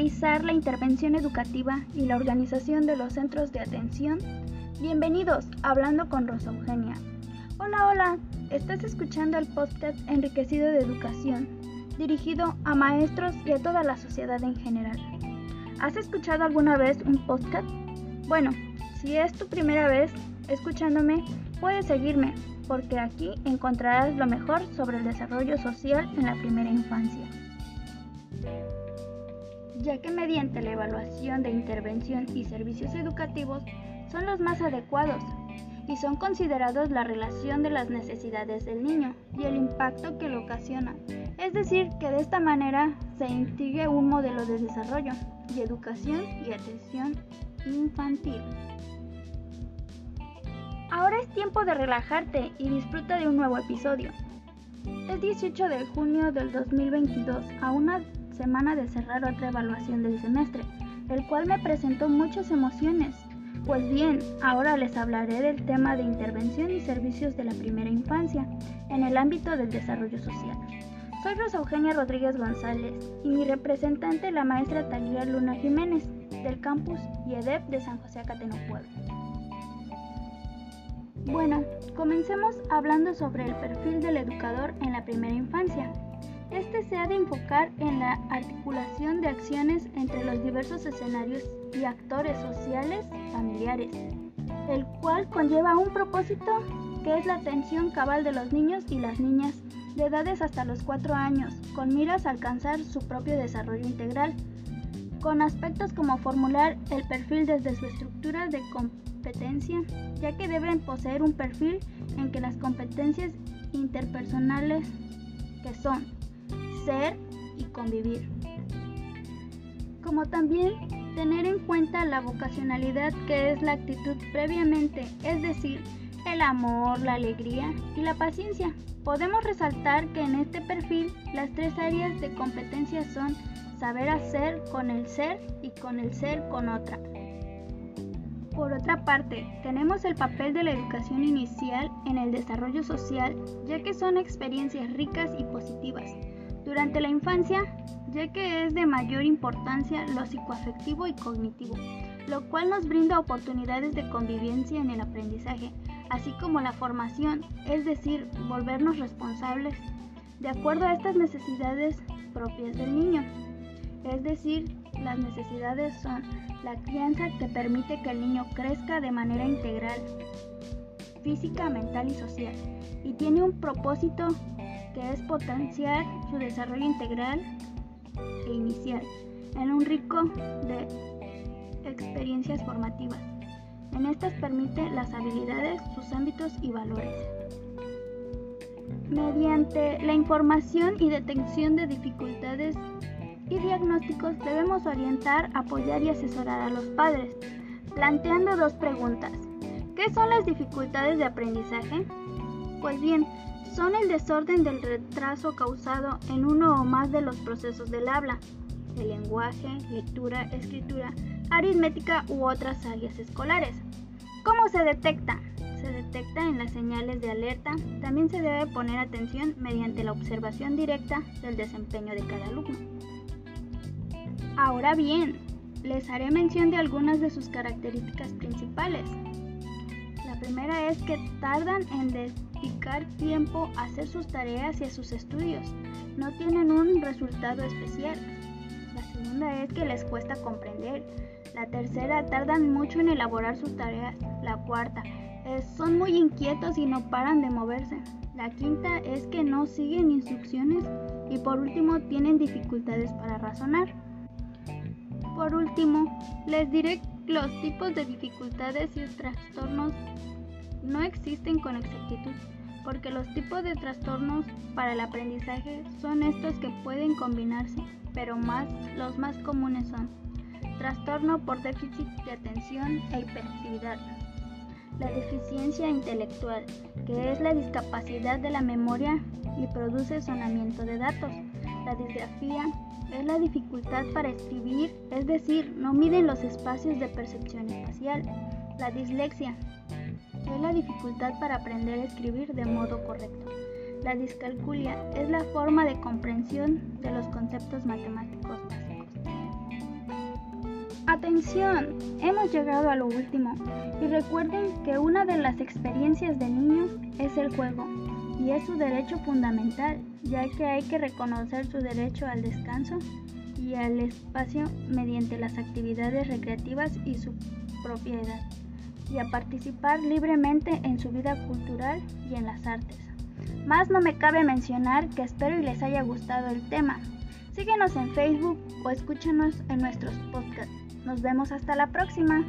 analizar la intervención educativa y la organización de los centros de atención, bienvenidos a Hablando con Rosa Eugenia. Hola, hola, estás escuchando el podcast enriquecido de educación, dirigido a maestros y a toda la sociedad en general. ¿Has escuchado alguna vez un podcast? Bueno, si es tu primera vez escuchándome, puedes seguirme, porque aquí encontrarás lo mejor sobre el desarrollo social en la primera infancia ya que mediante la evaluación de intervención y servicios educativos son los más adecuados y son considerados la relación de las necesidades del niño y el impacto que lo ocasiona. Es decir, que de esta manera se intrigue un modelo de desarrollo y educación y atención infantil. Ahora es tiempo de relajarte y disfruta de un nuevo episodio. El 18 de junio del 2022, a una semana de cerrar otra evaluación del semestre, el cual me presentó muchas emociones. Pues bien, ahora les hablaré del tema de intervención y servicios de la primera infancia en el ámbito del desarrollo social. Soy Rosa Eugenia Rodríguez González y mi representante la maestra Talía Luna Jiménez del campus IEDEP de San José Acateno Puebla. Bueno, comencemos hablando sobre el perfil del educador en la primera infancia. Este se ha de enfocar en la articulación de acciones entre los diversos escenarios y actores sociales familiares, el cual conlleva un propósito que es la atención cabal de los niños y las niñas de edades hasta los 4 años, con miras a alcanzar su propio desarrollo integral, con aspectos como formular el perfil desde su estructura de competencia, ya que deben poseer un perfil en que las competencias interpersonales que son ser y convivir. Como también tener en cuenta la vocacionalidad que es la actitud previamente, es decir, el amor, la alegría y la paciencia. Podemos resaltar que en este perfil las tres áreas de competencia son saber hacer con el ser y con el ser con otra. Por otra parte, tenemos el papel de la educación inicial en el desarrollo social, ya que son experiencias ricas y positivas durante la infancia, ya que es de mayor importancia lo psicoafectivo y cognitivo, lo cual nos brinda oportunidades de convivencia en el aprendizaje, así como la formación, es decir, volvernos responsables de acuerdo a estas necesidades propias del niño. Es decir, las necesidades son la crianza que permite que el niño crezca de manera integral, física, mental y social, y tiene un propósito que es potenciar su desarrollo integral e inicial en un rico de experiencias formativas. En estas permite las habilidades, sus ámbitos y valores. Mediante la información y detección de dificultades y diagnósticos debemos orientar, apoyar y asesorar a los padres, planteando dos preguntas. ¿Qué son las dificultades de aprendizaje? Pues bien, son el desorden del retraso causado en uno o más de los procesos del habla, el lenguaje, lectura, escritura, aritmética u otras áreas escolares. ¿Cómo se detecta? Se detecta en las señales de alerta. También se debe poner atención mediante la observación directa del desempeño de cada alumno. Ahora bien, les haré mención de algunas de sus características principales. La primera es que tardan en dedicar tiempo a hacer sus tareas y sus estudios. No tienen un resultado especial. La segunda es que les cuesta comprender. La tercera, tardan mucho en elaborar sus tareas. La cuarta, son muy inquietos y no paran de moverse. La quinta es que no siguen instrucciones. Y por último, tienen dificultades para razonar. Por último, les diré los tipos de dificultades y trastornos no existen con exactitud, porque los tipos de trastornos para el aprendizaje son estos que pueden combinarse, pero más los más comunes son trastorno por déficit de atención e hiperactividad, la deficiencia intelectual, que es la discapacidad de la memoria y produce sonamiento de datos, la disgrafía es la dificultad para escribir, es decir, no miden los espacios de percepción espacial, la dislexia es la dificultad para aprender a escribir de modo correcto. La discalculia es la forma de comprensión de los conceptos matemáticos básicos. Atención, hemos llegado a lo último y recuerden que una de las experiencias de niños es el juego y es su derecho fundamental, ya que hay que reconocer su derecho al descanso y al espacio mediante las actividades recreativas y su propiedad, y a participar libremente en su vida cultural y en las artes. Más no me cabe mencionar que espero y les haya gustado el tema. Síguenos en Facebook o escúchanos en nuestros podcasts. Nos vemos hasta la próxima.